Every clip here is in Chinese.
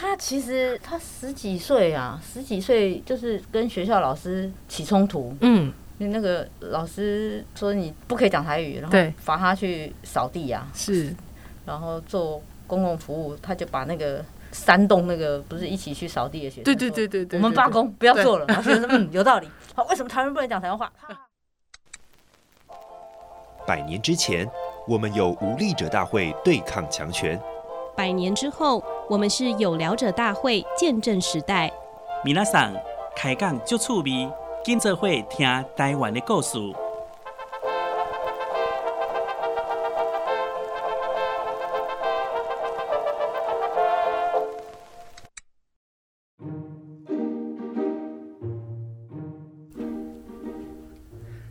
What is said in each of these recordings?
他其实他十几岁啊，十几岁就是跟学校老师起冲突。嗯，那个老师说你不可以讲台语，然后罚他去扫地啊。是，然后做公共服务，他就把那个煽动那个不是一起去扫地的学生，对对对对对，我们罢工不要做了。老师说嗯，有道理。好，为什么台湾人不能讲台湾话？百年之前，我们有无力者大会对抗强权。百年之后，我们是有聊者大会见证时代。米娜桑开讲就趣味，跟着会听台湾的故事。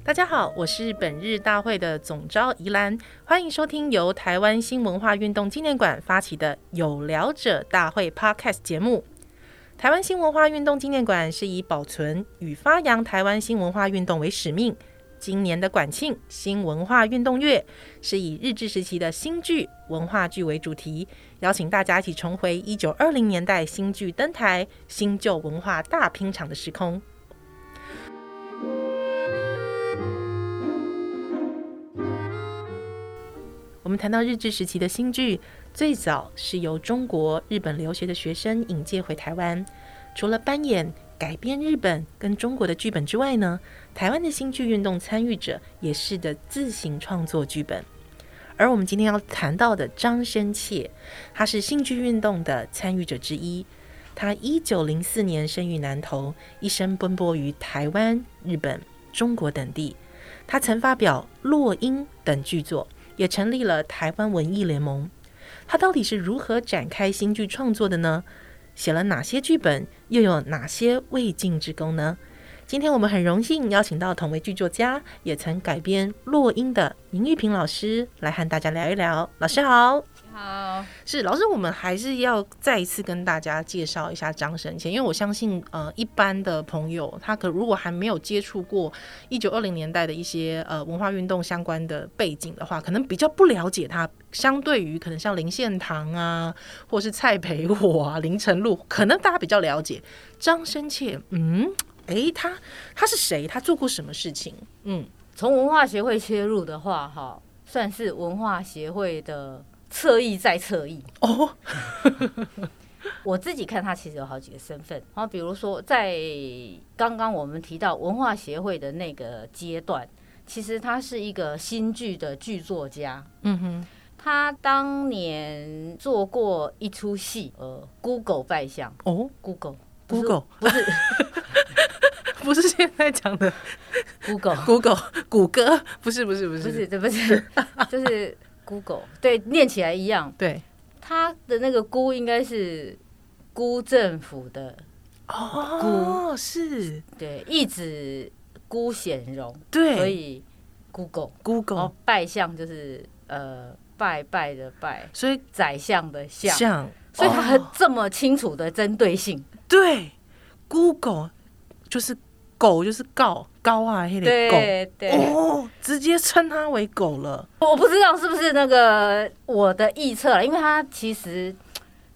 大家好，我是本日大会的总召宜兰，欢迎收听由台湾新文化运动纪念馆发起的有聊者大会 Podcast 节目。台湾新文化运动纪念馆是以保存与发扬台湾新文化运动为使命。今年的馆庆新文化运动月是以日治时期的新剧文化剧为主题，邀请大家一起重回一九二零年代新剧登台、新旧文化大拼场的时空。我们谈到日治时期的新剧，最早是由中国、日本留学的学生引介回台湾。除了扮演改编日本跟中国的剧本之外呢，台湾的新剧运动参与者也试着自行创作剧本。而我们今天要谈到的张深切，他是新剧运动的参与者之一。他一九零四年生于南投，一生奔波于台湾、日本、中国等地。他曾发表《落英》等剧作。也成立了台湾文艺联盟。他到底是如何展开新剧创作的呢？写了哪些剧本？又有哪些未竟之功呢？今天我们很荣幸邀请到同为剧作家，也曾改编《落英》的林玉萍老师来和大家聊一聊。老师好。好，是老师，我们还是要再一次跟大家介绍一下张深切，因为我相信，呃，一般的朋友他可如果还没有接触过一九二零年代的一些呃文化运动相关的背景的话，可能比较不了解他。相对于可能像林献堂啊，或是蔡培火啊、林呈禄，可能大家比较了解张深切。嗯，诶、欸，他他是谁？他做过什么事情？嗯，从文化协会切入的话，哈，算是文化协会的。侧翼再侧翼哦，我自己看他其实有好几个身份，然后比如说在刚刚我们提到文化协会的那个阶段，其实他是一个新剧的剧作家。嗯哼，他当年做过一出戏，呃，Google 拜相。哦，Google，Google 不是不是。现在讲的 Google，Google 谷歌，不是不是不是。不是这不是。就是。Google 对，念起来一样。对，他的那个“辜”应该是辜政府的哦，是，对，一指辜显荣，对，所以 Google Google 拜相就是呃拜拜的拜，所以宰相的相，相，所以他很这么清楚的针对性，对，Google 就是。狗就是告高啊，黑的狗，对对哦，直接称它为狗了。我不知道是不是那个我的臆测了，因为他其实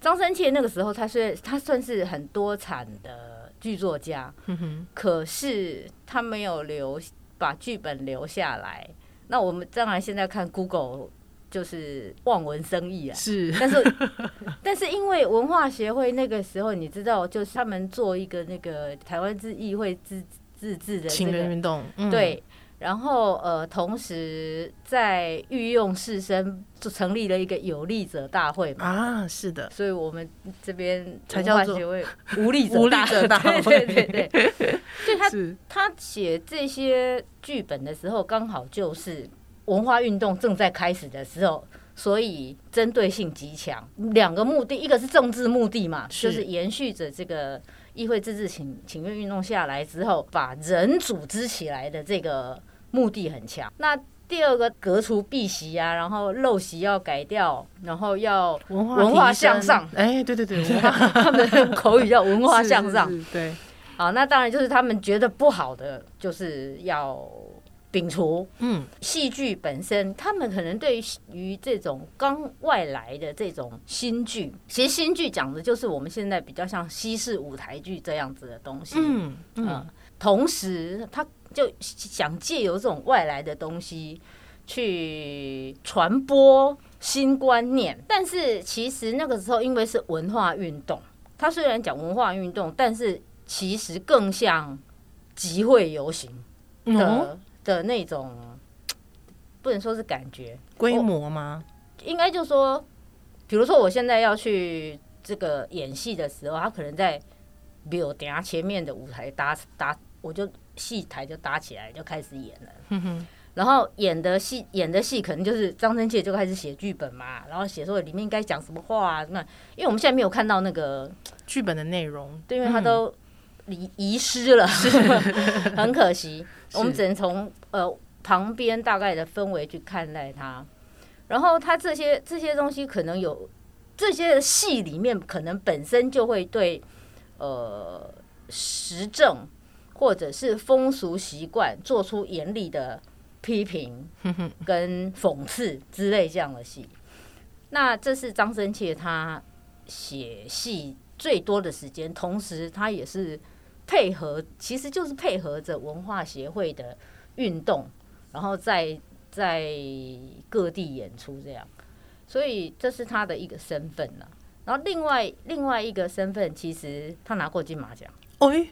张深切那个时候，他是他算是很多产的剧作家，嗯哼，可是他没有留把剧本留下来。那我们当然现在看 Google。就是望文生义啊，是，但是 但是因为文化协会那个时候，你知道，就是他们做一个那个台湾自议会自自治的青年运动，嗯、对，然后呃，同时在御用士绅就成立了一个有力者大会嘛，啊，是的，所以我们这边文化协会无力者大会，对对对对，所以他他写这些剧本的时候，刚好就是。文化运动正在开始的时候，所以针对性极强。两个目的，一个是政治目的嘛，是就是延续着这个议会自治请请愿运动下来之后，把人组织起来的这个目的很强。那第二个革除弊习啊，然后陋习要改掉，然后要文化向上。哎，对对对，他们的口语叫文化向上。对，好，那当然就是他们觉得不好的，就是要。摒除。嗯，戏剧本身，他们可能对于这种刚外来的这种新剧，其实新剧讲的就是我们现在比较像西式舞台剧这样子的东西。嗯嗯，同时他就想借由这种外来的东西去传播新观念，但是其实那个时候因为是文化运动，他虽然讲文化运动，但是其实更像集会游行的、嗯、的那种，不能说是感觉规模吗？应该就说，比如说我现在要去这个演戏的时候，他可能在比如等下前面的舞台搭搭，我就戏台就搭起来就开始演了。嗯哼。然后演的戏演的戏可能就是张真切就开始写剧本嘛，然后写说里面应该讲什么话啊，那因为我们现在没有看到那个剧本的内容，对，因为他都遗遗失了，很可惜。我们只能从呃旁边大概的氛围去看待它。然后他这些这些东西可能有这些戏里面可能本身就会对呃时政或者是风俗习惯做出严厉的。批评 跟讽刺之类这样的戏，那这是张深切他写戏最多的时间，同时他也是配合，其实就是配合着文化协会的运动，然后在在各地演出这样，所以这是他的一个身份了。然后另外另外一个身份，其实他拿过金马奖。哎，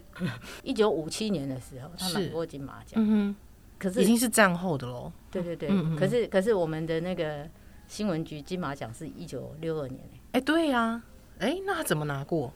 一九五七年的时候，他拿过金马奖。嗯可是已经是战后的喽。对对对，嗯嗯，可是可是我们的那个新闻局金马奖是一九六二年哎，欸，对呀，啊，哎，欸，那他怎么拿过？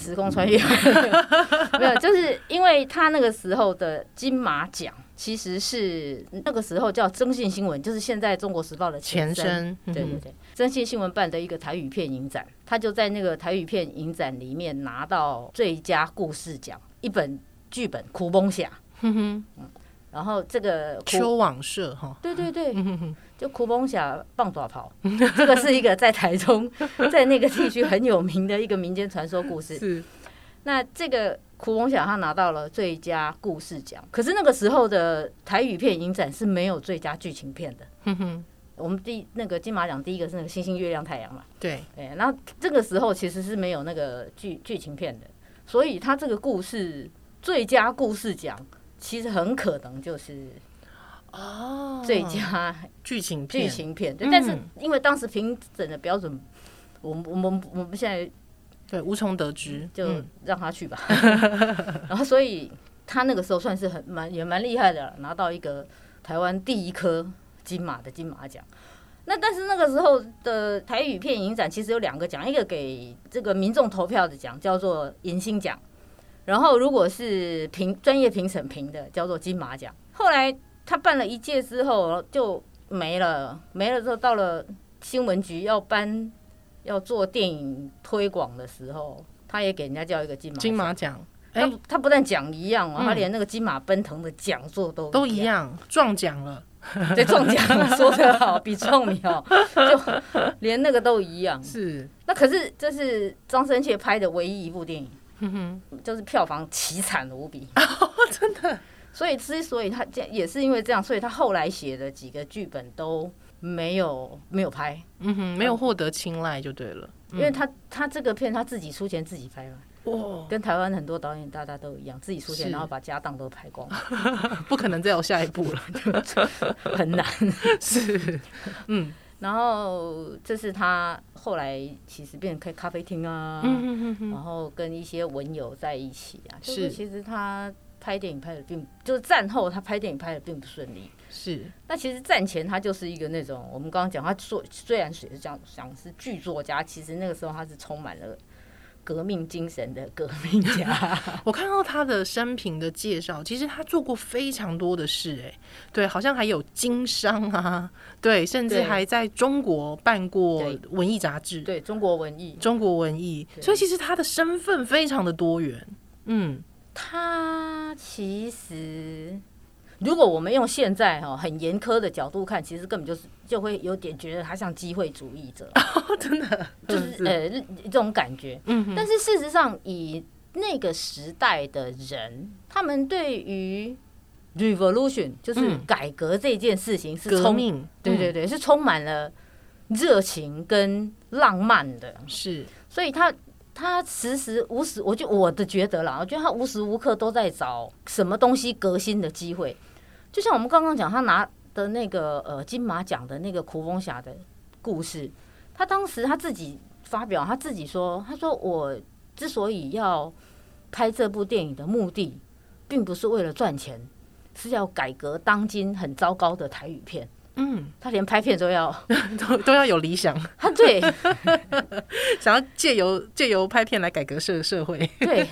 时空穿越 没有，就是因为他那个时候的金马奖其实是那个时候叫征信新闻，就是现在中国时报的前身。前身嗯，对对对，征信新闻办的一个台语片影展，他就在那个台语片影展里面拿到最佳故事奖，一本剧本《苦崩侠》。哼哼，嗯。然后这个秋网社哈，对对对，就苦崩侠棒爪跑，这个是一个在台中在那个地区很有名的一个民间传说故事。是，那这个苦崩侠他拿到了最佳故事奖，可是那个时候的台语片影展是没有最佳剧情片的。我们第那个金马奖第一个是那个星星、月亮、太阳嘛。对，哎，然后这个时候其实是没有那个剧剧情片的，所以他这个故事最佳故事奖。其实很可能就是哦，最佳 剧情剧情片，对。但是因为当时评审的标准，我们我们我们现在对无从得知，就让他去吧。然后，所以他那个时候算是很蛮也蛮厉害的，拿到一个台湾第一颗金马的金马奖。那但是那个时候的台语片影展其实有两个奖，一个给这个民众投票的奖叫做银星奖。然后，如果是评专业评审评的，叫做金马奖。后来他办了一届之后就没了，没了之后到了新闻局要颁要做电影推广的时候，他也给人家叫一个金马金马奖。他他不但奖一样哦，他连那个金马奔腾的讲座都都一样，撞奖了。对，撞奖说得好，比撞苗 就连那个都一样。是。那可是这是张生切拍的唯一一部电影。就是票房凄惨无比，真的。所以之所以他这也是因为这样，所以他后来写的几个剧本都没有没有拍，嗯哼，没有获得青睐就对了。因为他他这个片他自己出钱自己拍嘛，哇，跟台湾很多导演大家都一样，自己出钱然后把家当都拍光，不可能再有下一步了，很难。是，嗯。然后这是他后来其实变成开咖啡厅啊，然后跟一些文友在一起啊。就是其实他拍电影拍的并就是战后他拍电影拍的并不顺利。是。那其实战前他就是一个那种我们刚刚讲他做虽然是这样想是剧作家，其实那个时候他是充满了。革命精神的革命家，我看到他的生平的介绍，其实他做过非常多的事，哎，对，好像还有经商啊，对，甚至还在中国办过文艺杂志，对，中国文艺，中国文艺，所以其实他的身份非常的多元，嗯，他其实。如果我们用现在哈很严苛的角度看，其实根本就是就会有点觉得他像机会主义者，真的就是呃这种感觉。嗯，但是事实上，以那个时代的人，他们对于 revolution 就是改革这件事情是革命，对对对，是充满了热情跟浪漫的，是，所以他他时时无时，我就我的觉得啦，我觉得他无时无刻都在找什么东西革新的机会，就像我们刚刚讲，他拿的那个呃金马奖的那个苦风侠的故事，他当时他自己发表，他自己说，他说我之所以要拍这部电影的目的，并不是为了赚钱。是要改革当今很糟糕的台语片，嗯，他连拍片都要。都都要有理想，他对，想要借由借由拍片来改革社社会，对。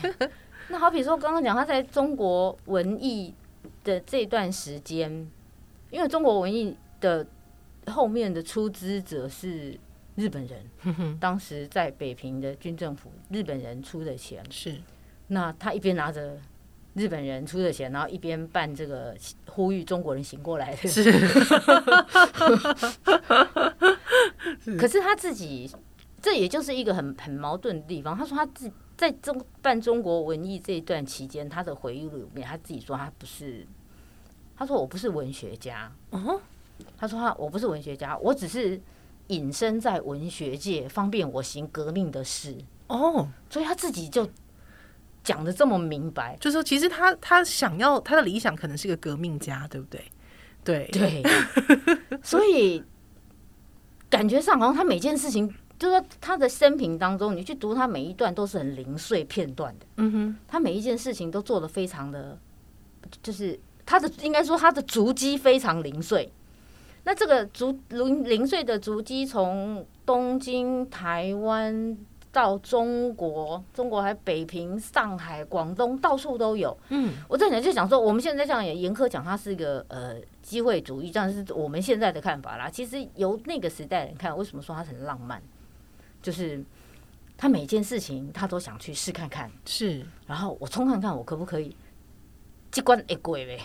那好比说，刚刚讲他在中国文艺的这段时间，因为中国文艺的后面的出资者是日本人，当时在北平的军政府，日本人出的钱。是，那他一边拿着。日本人出的钱，然后一边办这个呼吁中国人醒过来的。是，可是他自己，这也就是一个很很矛盾的地方。他说他自己在中办中国文艺这一段期间，他的回忆录里面，他自己说他不是，他说我不是文学家。哦，他说他我不是文学家，我只是隐身在文学界，方便我行革命的事。哦，所以他自己就。讲的这么明白，就是说，其实他他想要他的理想可能是个革命家，对不对？对对，所以感觉上好像他每件事情，就是说他的生平当中，你去读他每一段都是很零碎片段的。嗯哼，他每一件事情都做的非常的，就是他的应该说他的足迹非常零碎。那这个足零零碎的足迹，从东京、台湾。到中国，中国还北平、上海、广东，到处都有。嗯，我在讲就想说，我们现在这样也严苛讲，它是一个呃机会主义，这样是我们现在的看法啦。其实由那个时代人看，为什么说它很浪漫？就是他每件事情他都想去试看看，是，然后我冲看看我可不可以机关一鬼呗，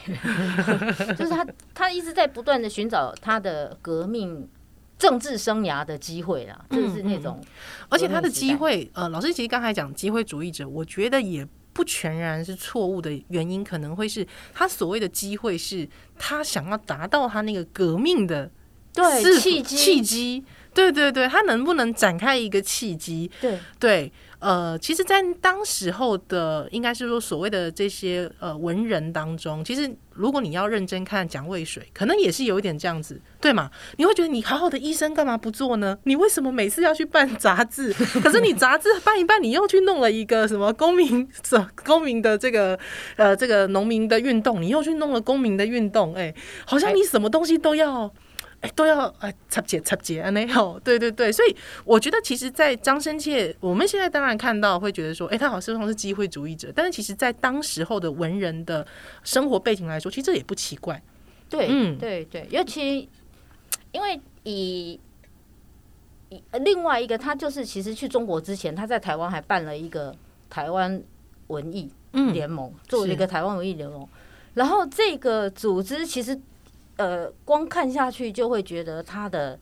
就是他他一直在不断的寻找他的革命。政治生涯的机会啦，就是那种，嗯嗯、而且他的机会，呃，老师其实刚才讲机会主义者，我觉得也不全然是错误的原因，可能会是他所谓的机会是他想要达到他那个革命的对契机，契机，对对对，他能不能展开一个契机？对对。呃，其实，在当时候的，应该是说所谓的这些呃文人当中，其实如果你要认真看蒋渭水，可能也是有一点这样子，对吗？你会觉得你好好的医生干嘛不做呢？你为什么每次要去办杂志？可是你杂志办一办，你又去弄了一个什么公民什公民的这个呃这个农民的运动，你又去弄了公民的运动，哎，好像你什么东西都要。哎，都要哎插节插节啊！那好，对对对，所以我觉得，其实，在张生切，我们现在当然看到会觉得说，哎，他好像是机会主义者，但是其实，在当时候的文人的生活背景来说，其实这也不奇怪。对，嗯，对对，尤其因为以以另外一个，他就是其实去中国之前，他在台湾还办了一个台湾文艺联盟，嗯、做了一个台湾文艺联盟，然后这个组织其实。呃，光看下去就会觉得他的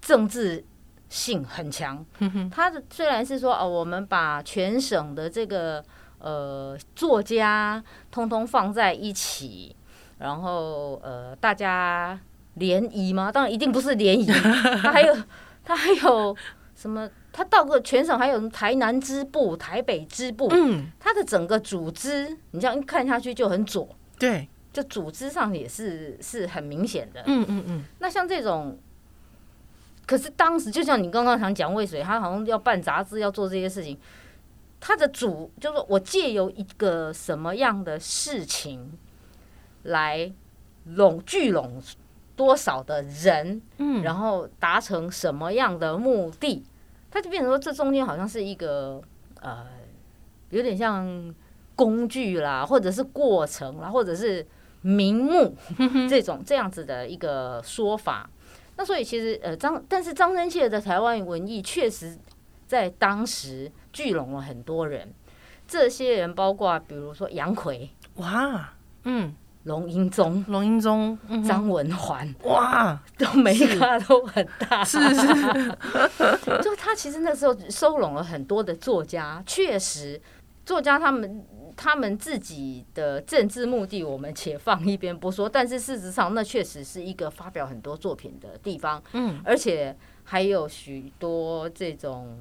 政治性很强。他的虽然是说哦，我们把全省的这个呃作家通通放在一起，然后呃大家联谊吗？当然一定不是联谊。他还有他还有什么？他到过全省还有台南支部、台北支部。嗯，他的整个组织，你这样一看下去就很左。对。就组织上也是是很明显的，嗯嗯嗯。那像这种，可是当时就像你刚刚想讲渭水，他好像要办杂志，要做这些事情，他的主就是我借由一个什么样的事情来拢聚拢多少的人，嗯，然后达成什么样的目的，他就变成说这中间好像是一个呃，有点像工具啦，或者是过程啦，或者是。名目这种这样子的一个说法，那所以其实呃张，但是张真切的台湾文艺确实在当时聚拢了很多人，这些人包括比如说杨逵，哇，嗯，龙英宗，龙英宗，张文环，哇，都每一个都很大，是是，是，就他其实那时候收拢了很多的作家，确实作家他们他们自己的政治目的，我们且放一边不说。但是事实上，那确实是一个发表很多作品的地方。嗯，而且还有许多这种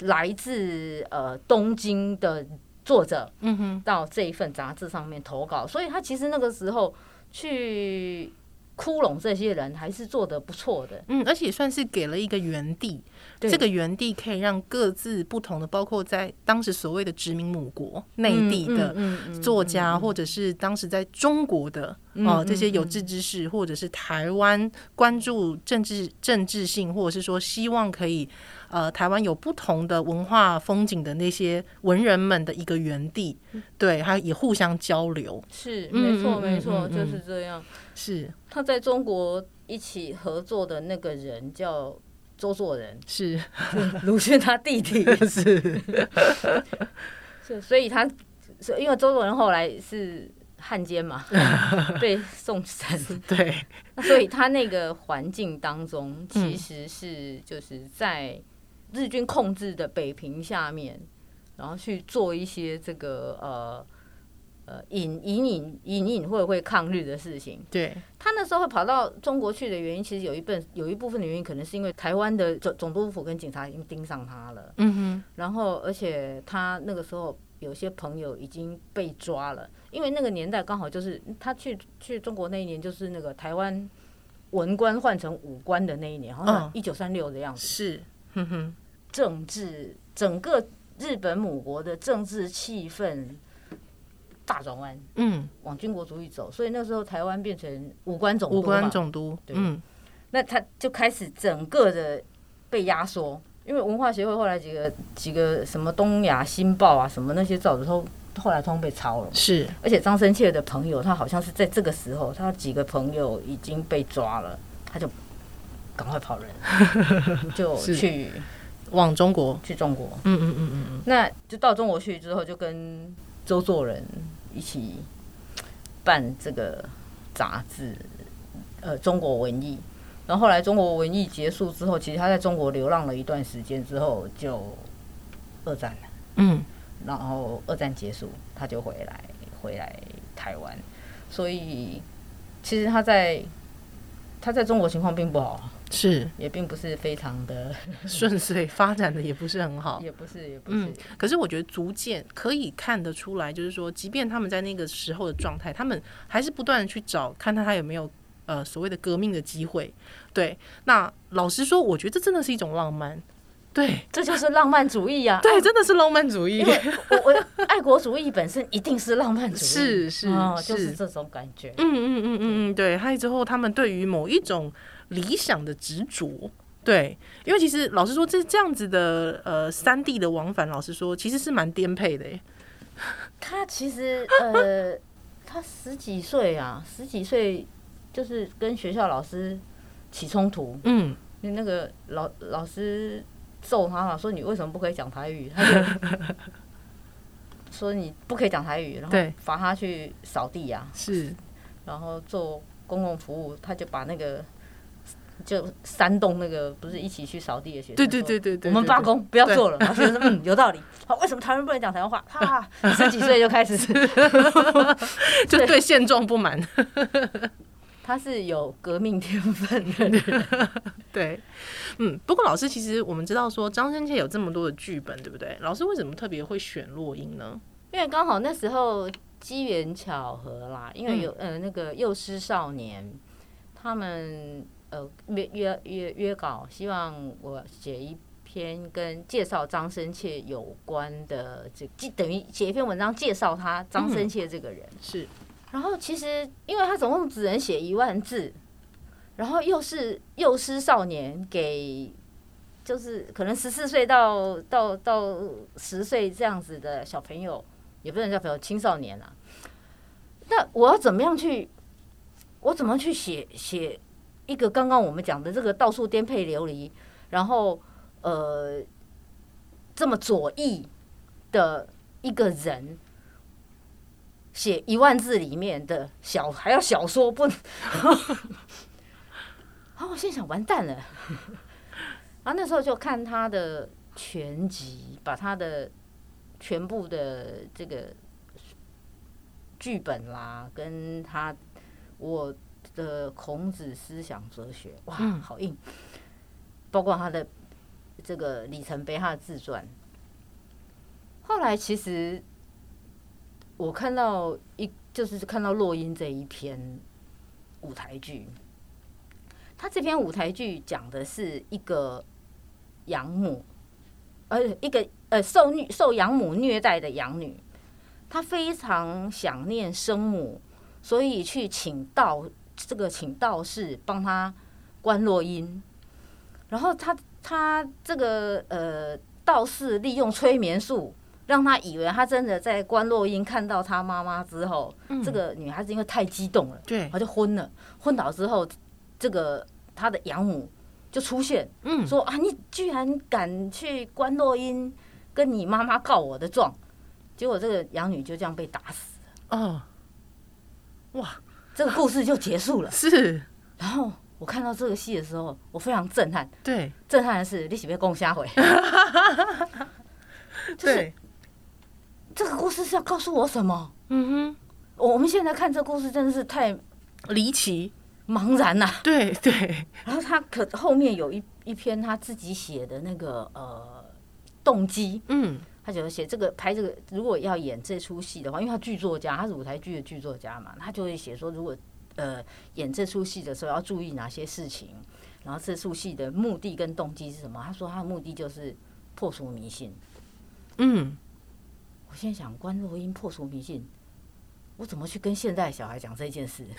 来自呃东京的作者，嗯哼，到这一份杂志上面投稿。所以他其实那个时候去。窟窿这些人还是做得不错的，嗯，而且算是给了一个园地，这个园地可以让各自不同的，包括在当时所谓的殖民母国内地的作家，或者是当时在中国的哦这些有志之士，或者是台湾关注政治政治性，或者是说希望可以呃台湾有不同的文化风景的那些文人们的一个园地，对，还也互相交流，是没错没错，就是这样。是。他在中国一起合作的那个人叫周作人，是。鲁迅他弟弟，是。是，所以他因为周作人后来是汉奸嘛，被送审，对，所以他那个环境当中其实是就是在日军控制的北平下面，然后去做一些这个呃。呃，隐隐隐隐隐会会抗日的事情。对，他那时候会跑到中国去的原因，其实有一部分有一部分的原因，可能是因为台湾的总总督府跟警察已经盯上他了。嗯哼。然后，而且他那个时候有些朋友已经被抓了，因为那个年代刚好就是他去去中国那一年，就是那个台湾文官换成武官的那一年，好像一九三六的样子。是。哼哼。政治整个日本母国的政治气氛。大转弯，嗯，往军国主义走，所以那时候台湾变成武官总督，武官总督，对，嗯，那他就开始整个的被压缩，因为文化协会后来几个几个什么东亚新报啊，什么那些报纸都后来通通被抄了，是，而且张生切的朋友，他好像是在这个时候，他几个朋友已经被抓了，他就赶快跑人，就去往中国，去中国，嗯嗯嗯嗯嗯，那就到中国去之后，就跟周作人。一起办这个杂志，呃，中国文艺。然后后来中国文艺结束之后，其实他在中国流浪了一段时间之后，就二战了。嗯，然后二战结束，他就回来，回来台湾。所以其实他在他在中国情况并不好。是，也并不是非常的 顺遂，发展的也不是很好，也不是，也不是。嗯，可是我觉得逐渐可以看得出来，就是说，即便他们在那个时候的状态，他们还是不断的去找，看他他有没有呃所谓的革命的机会。对，那老实说，我觉得这真的是一种浪漫。对，这就是浪漫主义啊！对，真的是浪漫主义。我我爱国主义本身一定是浪漫主义，是是、哦、就是这种感觉。嗯嗯嗯嗯嗯，对。还有之后，他们对于某一种。理想的执着，对，因为其实老实说，这这样子的呃三地的往返，老实说，其实是蛮颠沛的。他其实呃，他十几岁啊，十几岁就是跟学校老师起冲突，嗯，那个老老师揍他了，说你为什么不可以讲台语？他就 说你不可以讲台语，然后罚他去扫地呀、啊，是，然后做公共服务，他就把那个。就煽动那个不是一起去扫地的学生，对对对对对，我们罢工不要做了。然后学生说嗯有道理，好，为什么台湾不能讲台湾话？哈，十几岁就开始 就对现状不满。他是有革命天分的人，对，嗯。不过老师其实我们知道说张生倩有这么多的剧本，对不对？老师为什么特别会选落英呢？因为刚好那时候机缘巧合啦，因为有呃那个幼师少年他们。呃，约约约约稿，希望我写一篇跟介绍张生切有关的，这等于写一篇文章介绍他张生切这个人。嗯、是，然后其实因为他总共只能写一万字，然后又是幼师少年，给就是可能十四岁到到到十岁这样子的小朋友，也不能叫朋友，青少年啊。那我要怎么样去？我怎么去写写？一个刚刚我们讲的这个到处颠沛流离，然后呃这么左翼的一个人写一万字里面的小还要小说不啊，我心想完蛋了，然后那时候就看他的全集，把他的全部的这个剧本啦，跟他我的孔子思想哲学，哇，好硬！包括他的这个里程碑，他的自传。后来其实我看到一，就是看到洛英这一篇舞台剧，他这篇舞台剧讲的是一个养母，呃，一个呃受虐受养母虐待的养女，她非常想念生母，所以去请道这个请道士帮他观落音，然后他他这个呃道士利用催眠术。让他以为他真的在观落音看到他妈妈之后，嗯、这个女孩子因为太激动了，对，她就昏了。昏倒之后，这个她的养母就出现，嗯，说啊，你居然敢去观落音，跟你妈妈告我的状，结果这个养女就这样被打死了。哦，哇，这个故事就结束了。是，然后我看到这个戏的时候，我非常震撼。对，震撼的是你喜不喜欢共虾回？就是。这个故事是要告诉我什么？嗯哼，我们现在看这个故事真的是太离奇、茫然呐。对对。然后他可后面有一一篇他自己写的那个呃动机，嗯，他就写这个拍这个，如果要演这出戏的话，因为他剧作家，他是舞台剧的剧作家嘛，他就会写说，如果呃演这出戏的时候要注意哪些事情，然后这出戏的目的跟动机是什么？他说他的目的就是破除迷信。嗯。我现在想关若英破除迷信，我怎么去跟现在小孩讲这件事？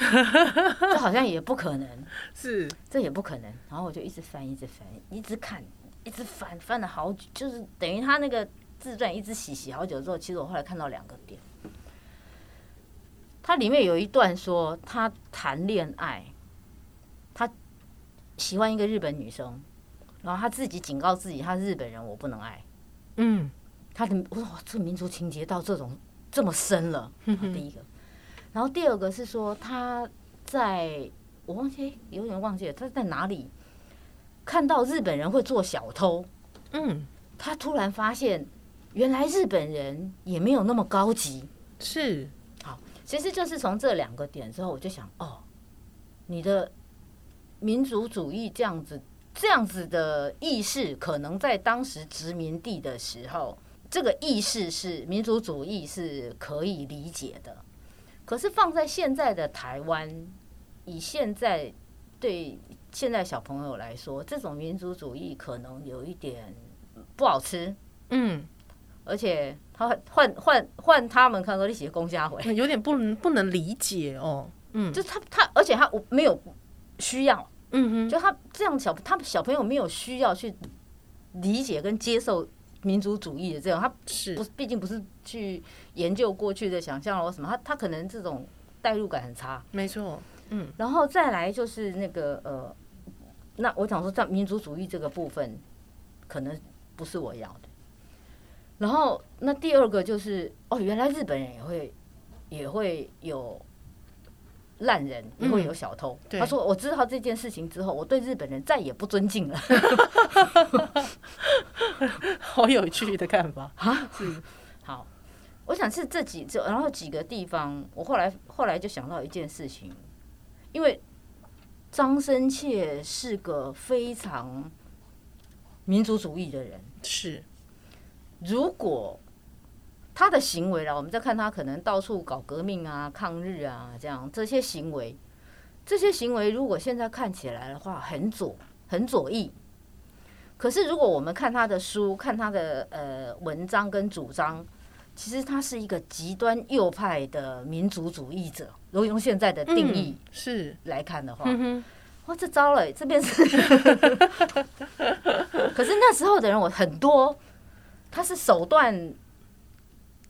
这好像也不可能，是这也不可能。然后我就一直翻，一直翻，一直看，一直翻，翻了好久，就是等于他那个自传一直洗洗好久之后，其实我后来看到两个点，它里面有一段说他谈恋爱，他喜欢一个日本女生，然后他自己警告自己，他是日本人，我不能爱。嗯。他的我说哇，这个民族情节到这种这么深了。第一个，然后第二个是说他在我忘记有点忘记了他在哪里看到日本人会做小偷。嗯，他突然发现原来日本人也没有那么高级。是，好，其实就是从这两个点之后，我就想哦，你的民族主义这样子这样子的意识，可能在当时殖民地的时候。这个意识是民族主义是可以理解的，可是放在现在的台湾，以现在对现在小朋友来说，这种民族主义可能有一点不好吃，嗯，而且他换换换他们看说你写公家回，有点不能不能理解哦，嗯，就他他而且他没有需要，嗯哼，就他这样小他小朋友没有需要去理解跟接受。民族主义的这种，他是。不是毕竟不是去研究过去的想象或什么，他他可能这种代入感很差。没错，嗯，然后再来就是那个呃，那我想说在民族主义这个部分，可能不是我要的。然后那第二个就是哦，原来日本人也会也会有。烂人也会有小偷。嗯、他说：“我知道这件事情之后，我对日本人再也不尊敬了。”好有趣的看法啊！是好，我想是这几这，然后几个地方，我后来后来就想到一件事情，因为张生切是个非常民族主义的人，是如果。他的行为了，我们再看他可能到处搞革命啊、抗日啊，这样这些行为，这些行为如果现在看起来的话，很左、很左翼。可是如果我们看他的书、看他的呃文章跟主张，其实他是一个极端右派的民族主义者。如果用现在的定义是来看的话，嗯、哇，这糟了，这边是。可是那时候的人，我很多，他是手段。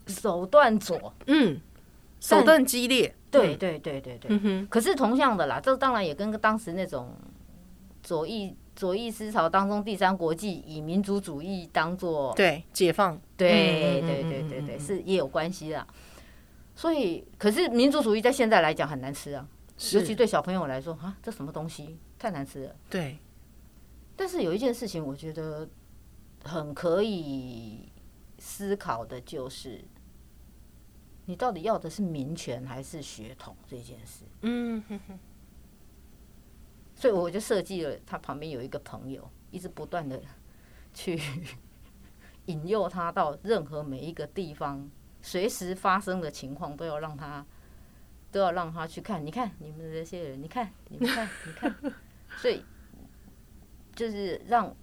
手段左，嗯，手段激烈，对对对对对。嗯哼。可是同样的啦，这当然也跟当时那种左翼左翼思潮当中，第三国际以民族主义当做对解放，对对对对对，是也有关系啦。所以，可是民族主义在现在来讲很难吃啊，尤其对小朋友来说，啊，这什么东西太难吃了。对。但是有一件事情，我觉得很可以。思考的就是，你到底要的是民权还是血统这件事？嗯哼哼。所以我就设计了，他旁边有一个朋友，一直不断的去 引诱他到任何每一个地方，随时发生的情况都要让他都要让他去看。你看你们这些人，你看你们看你看，所以就是让，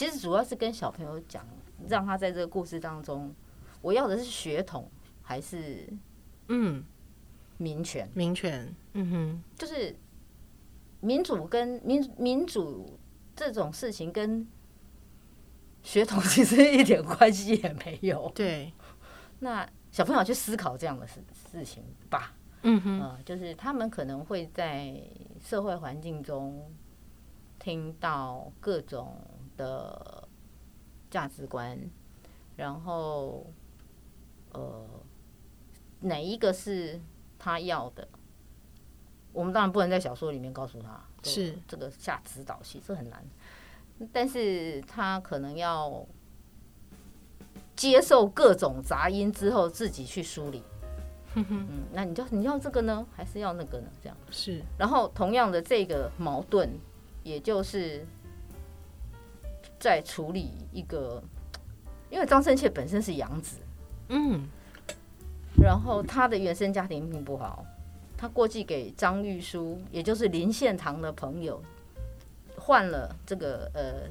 其实主要是跟小朋友讲，让他在这个故事当中，我要的是血统还是嗯民权？民权，嗯哼，就是。民主跟民民主这种事情跟血统其实一点关系也没有。对，那小朋友去思考这样的事事情吧。嗯哼，呃，就是他们可能会在社会环境中听到各种的价值观，然后呃，哪一个是他要的？我们当然不能在小说里面告诉他，是这个下指导戏，这很难。但是他可能要接受各种杂音之后，自己去梳理。嗯，那你就你要这个呢，还是要那个呢？这样是。然后同样的这个矛盾，也就是在处理一个，因为张生切本身是养子，嗯，然后他的原生家庭并不好。他过继给张玉书，也就是林献堂的朋友，换了这个呃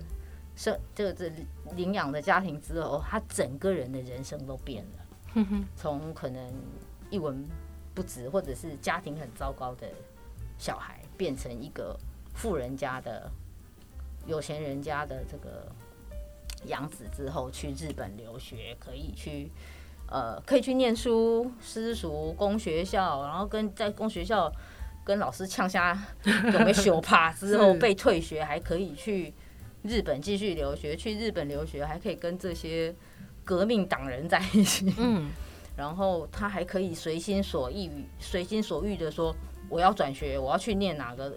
生这个这领养的家庭之后，他整个人的人生都变了。从可能一文不值或者是家庭很糟糕的小孩，变成一个富人家的有钱人家的这个养子之后，去日本留学，可以去。呃，可以去念书，私塾、公学校，然后跟在公学校跟老师呛下，准备羞怕之后 被退学，还可以去日本继续留学。去日本留学还可以跟这些革命党人在一起。嗯，然后他还可以随心所欲、随心所欲的说：“我要转学，我要去念哪个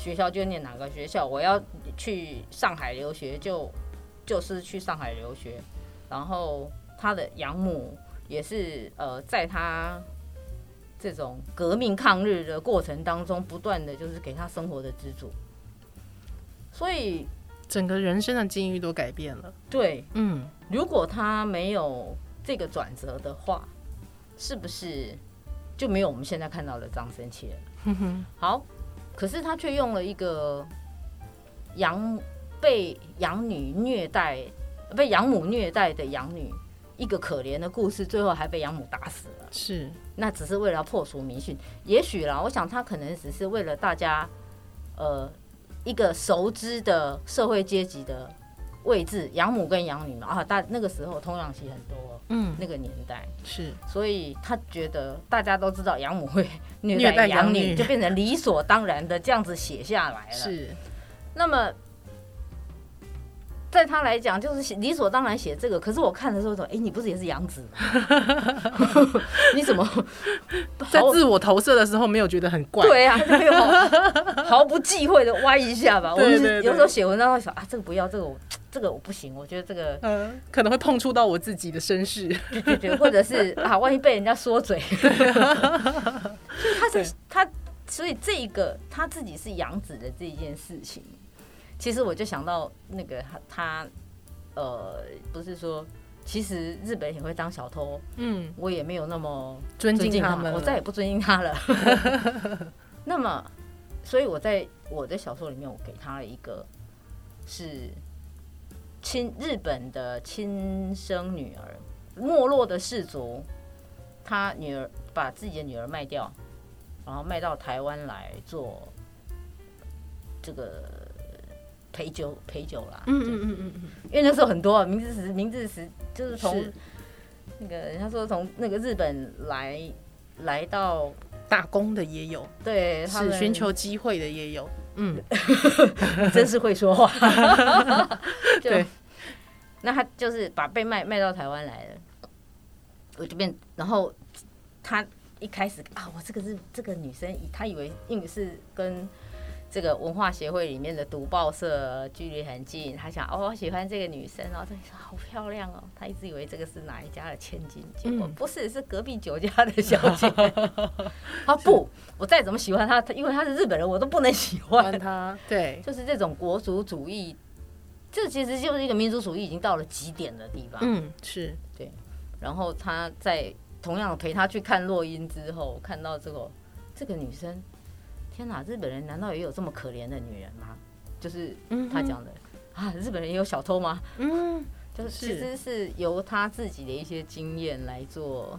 学校就念哪个学校，我要去上海留学就就是去上海留学。”然后。他的养母也是呃，在他这种革命抗日的过程当中，不断的就是给他生活的资助，所以整个人生的境遇都改变了。对，嗯，如果他没有这个转折的话，是不是就没有我们现在看到的张深切了？好，可是他却用了一个养被养女虐待、被养母虐待的养女。一个可怜的故事，最后还被养母打死了。是，那只是为了破除迷信。也许啦，我想他可能只是为了大家，呃，一个熟知的社会阶级的位置，养母跟养女嘛。啊，大那个时候童养媳很多，嗯，那个年代是，所以他觉得大家都知道养母会虐待养女，就变成理所当然的这样子写下来了。是，那么。在他来讲，就是理所当然写这个。可是我看的时候说：“哎，你不是也是养子吗？你怎么在自我投射的时候没有觉得很怪？”对啊，没有毫不忌讳的歪一下吧。我有时候写文章会想啊，这个不要，这个我这个我不行。我觉得这个嗯，可能会碰触到我自己的身世，对对对，或者是 啊，万一被人家说嘴。所以他是他，所以这一个他自己是养子的这一件事情。其实我就想到那个他，他呃，不是说，其实日本也会当小偷，嗯，我也没有那么尊敬他们，我再也不尊敬他了。那么，所以我在我的小说里面，我给他了一个是亲日本的亲生女儿，没落的氏族，他女儿把自己的女儿卖掉，然后卖到台湾来做这个。陪酒陪酒啦，嗯嗯嗯嗯，因为那时候很多啊，明治时明治时就是从那个人家说从那个日本来来到打工的也有，对，是寻求机会的也有，嗯，真是会说话，对，那他就是把被卖卖到台湾来了，我这边，然后他一开始啊，我这个是这个女生，他以为因为是跟。这个文化协会里面的读报社距离很近，他想哦，我喜欢这个女生，然后他说好漂亮哦，他一直以为这个是哪一家的千金，结果不是，是隔壁酒家的小 姐。啊不，我再怎么喜欢她，因为她是日本人，我都不能喜欢她。对，就是这种国族主义，这其实就是一个民族主义已经到了极点的地方。嗯，是对。然后他在同样陪他去看落英之后，看到这个这个女生。天哪！日本人难道也有这么可怜的女人吗？就是他讲的、嗯、啊，日本人也有小偷吗？嗯，就是其实是由他自己的一些经验来做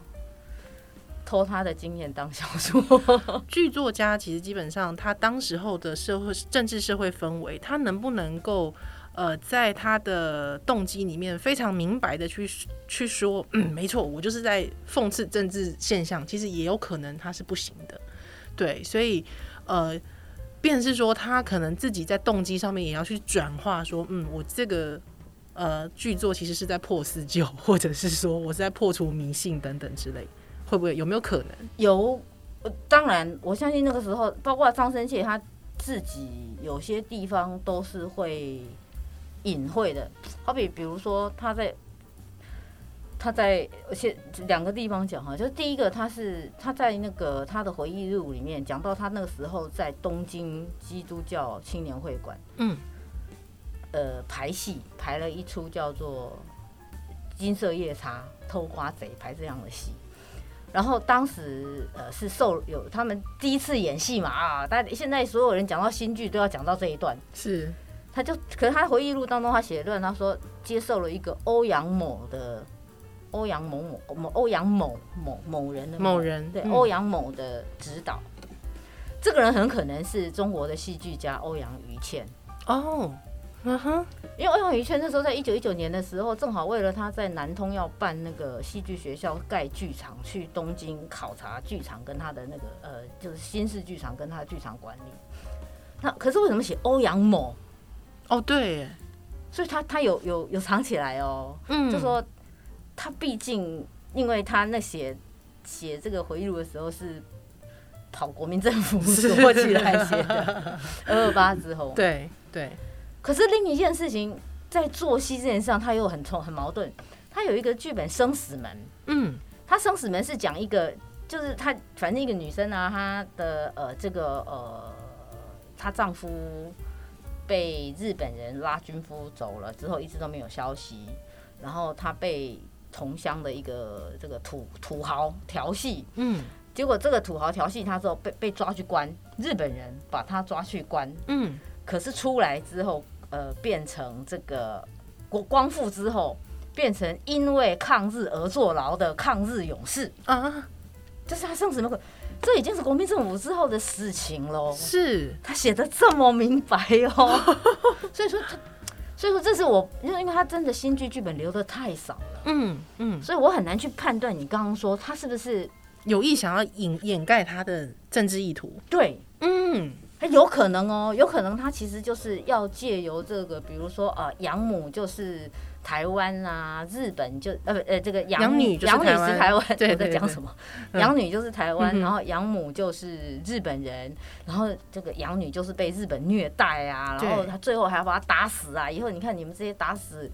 偷他的经验当小说。剧作家其实基本上他当时候的社会政治社会氛围，他能不能够呃在他的动机里面非常明白的去去说，嗯，没错，我就是在讽刺政治现象。其实也有可能他是不行的，对，所以。呃，便是说，他可能自己在动机上面也要去转化，说，嗯，我这个呃剧作其实是在破四旧，或者是说我是在破除迷信等等之类，会不会有没有可能？有，当然，我相信那个时候，包括张生切他自己有些地方都是会隐晦的，好比比如说他在。他在先两个地方讲哈，就是第一个，他是他在那个他的回忆录里面讲到他那个时候在东京基督教青年会馆，嗯，呃，排戏排了一出叫做《金色夜叉偷瓜贼》排这样的戏，然后当时呃是受有他们第一次演戏嘛啊，但现在所有人讲到新剧都要讲到这一段，是，他就可是他回忆录当中他写一段，他说接受了一个欧阳某的。欧阳某某某欧阳某某某人的某人对欧阳某的指导，这个人很可能是中国的戏剧家欧阳于谦哦，嗯哼，因为欧阳予倩那时候在一九一九年的时候，正好为了他在南通要办那个戏剧学校盖剧场，去东京考察剧场跟他的那个呃，就是新式剧场跟他的剧场管理。那可是为什么写欧阳某？哦，对，所以他他有有有藏起来哦，嗯，就说。他毕竟，因为他那写写这个回忆录的时候是跑国民政府躲起来写的，二二八之后，对对。可是另一件事情，在作息这件事上，他又很冲很矛盾。他有一个剧本《生死门》，嗯，他《生死门》是讲一个，就是他反正一个女生啊，她的呃这个呃，她丈夫被日本人拉军夫走了之后，一直都没有消息，然后他被。同乡的一个这个土土豪调戏，嗯，结果这个土豪调戏他之后被被抓去关，日本人把他抓去关，嗯，可是出来之后，呃，变成这个国光复之后，变成因为抗日而坐牢的抗日勇士。啊，就是他生死门，这已经是国民政府之后的事情喽，是他写的这么明白哦，所以说他。所以说，这是我，因为因为他真的新剧剧本留的太少了，嗯嗯，所以我很难去判断你刚刚说他是不是有意想要掩掩盖他的政治意图。对，嗯，有可能哦，有可能他其实就是要借由这个，比如说啊，养母就是。台湾啊，日本就呃不呃这个养女养女是台湾，我，在讲什么？养女就是台湾，然后养母就是日本人，然后这个养女就是被日本虐待啊，然后他最后还要把她打死啊！以后你看你们这些打死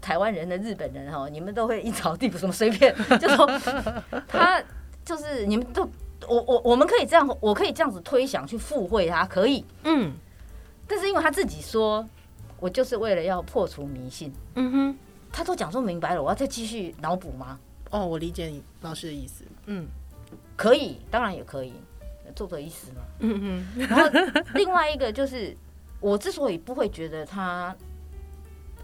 台湾人的日本人哈，你们都会一朝地府什么随便，就说 他就是你们都我我我们可以这样，我可以这样子推想去附会他，可以，嗯，但是因为他自己说。我就是为了要破除迷信，嗯哼，他都讲说明白了，我要再继续脑补吗？哦，我理解你老师的意思，嗯，可以，当然也可以，作者意思嘛，嗯哼。然后另外一个就是，我之所以不会觉得他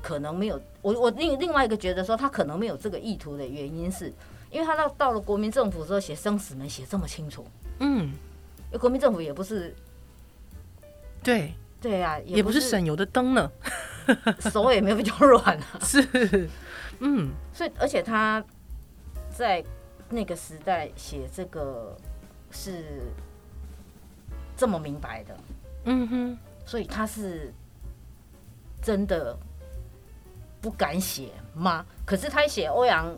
可能没有，我我另另外一个觉得说他可能没有这个意图的原因是，因为他到到了国民政府之后写生死门写这么清楚，嗯，因为国民政府也不是，对。对呀、啊，也不是省油的灯呢，手也没有比较软啊。是，嗯，所以而且他在那个时代写这个是这么明白的，嗯哼，所以他是真的不敢写吗？可是他写欧阳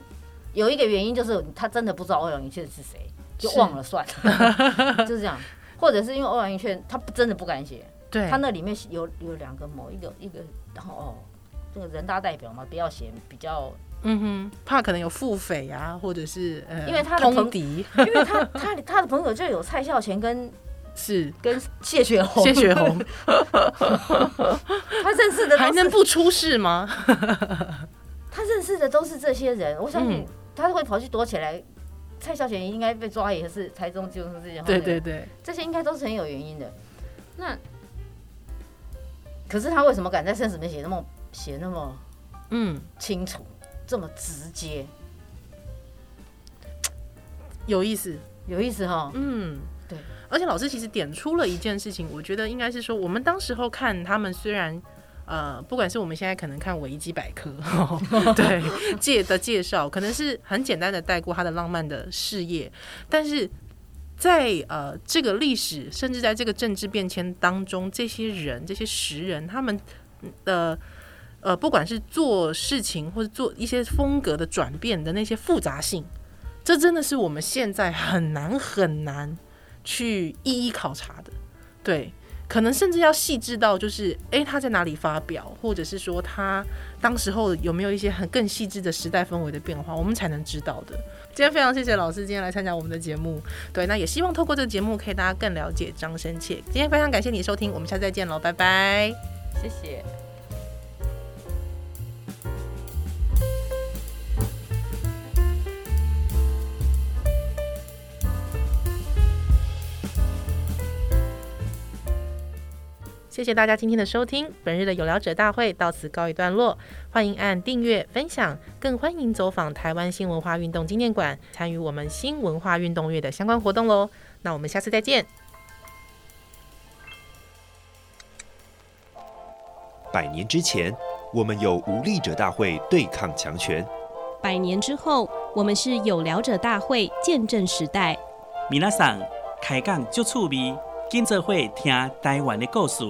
有一个原因，就是他真的不知道欧阳予倩是谁，就忘了算了，是就是这样，或者是因为欧阳予倩他真的不敢写。对，他那里面有有两个某一个一个，然后哦，这个人大代表嘛，不要写比较，嗯哼，怕可能有腹诽啊，或者是呃，因为他的朋敌，因为他他他的朋友就有蔡孝乾跟是。跟谢雪红，谢雪红，他认识的还能不出事吗？他认识的都是这些人，我相信他会跑去躲起来。蔡孝乾应该被抓也是台中就是这些，对对对，这些应该都是很有原因的。那可是他为什么敢在生死面写那么写那么嗯清楚，嗯、这么直接？有意思，有意思哈。嗯，对。而且老师其实点出了一件事情，我觉得应该是说，我们当时候看他们虽然。呃，不管是我们现在可能看维基百科，对 介的介绍，可能是很简单的带过他的浪漫的事业，但是在呃这个历史，甚至在这个政治变迁当中，这些人、这些时人，他们的呃，不管是做事情或者做一些风格的转变的那些复杂性，这真的是我们现在很难很难去一一考察的，对。可能甚至要细致到，就是诶，他在哪里发表，或者是说他当时候有没有一些很更细致的时代氛围的变化，我们才能知道的。今天非常谢谢老师今天来参加我们的节目，对，那也希望透过这个节目可以大家更了解张深切。今天非常感谢你收听，我们下次再见喽，拜拜，谢谢。谢谢大家今天的收听，本日的有聊者大会到此告一段落。欢迎按订阅、分享，更欢迎走访台湾新文化运动纪念馆，参与我们新文化运动月的相关活动喽。那我们下次再见。百年之前，我们有无力者大会对抗强权；百年之后，我们是有聊者大会见证时代。米娜桑开讲就趣味。今则会听台湾的故事。